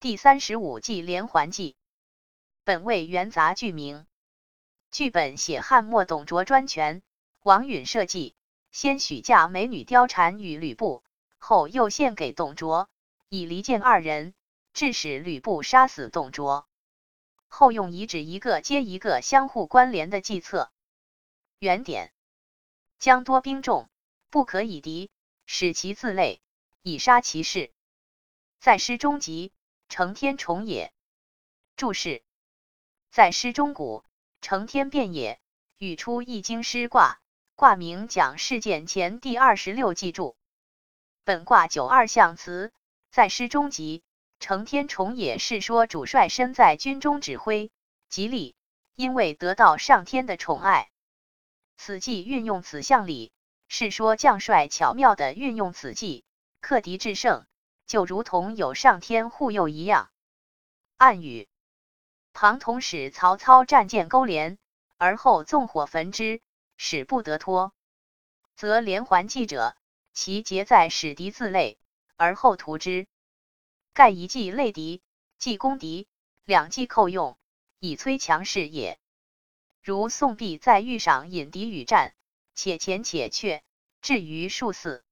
第三十五计连环计，本为元杂剧名。剧本写汉末董卓专权，王允设计，先许嫁美女貂蝉与吕布，后又献给董卓，以离间二人，致使吕布杀死董卓。后用遗指一个接一个相互关联的计策。原点：将多兵众，不可以敌，使其自累，以杀其势。在诗中集。成天重也。注释：在诗中，古成天变也，语出易经诗卦，卦名讲事件前第二十六记注。本卦九二象辞，在诗中集成天重也是说主帅身在军中指挥，吉利，因为得到上天的宠爱。此计运用此象理，是说将帅巧妙的运用此计，克敌制胜。就如同有上天护佑一样。暗语：庞统使曹操战舰勾连，而后纵火焚之，使不得脱，则连环计者，其结在使敌自累，而后屠之。盖一计累敌，计攻敌，两计扣用，以摧强势也。如宋壁在御上引敌与战，且前且却，至于数四，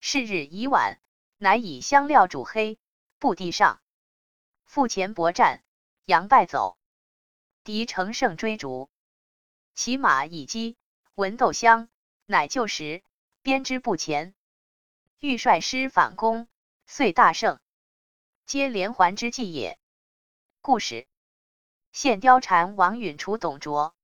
是日已晚。乃以香料煮黑，布地上，腹前搏战，杨败走，敌乘胜追逐，骑马以击，闻豆香，乃就时，鞭之不前，欲率师反攻，遂大胜，皆连环之计也。故事：献貂蝉，王允除董卓。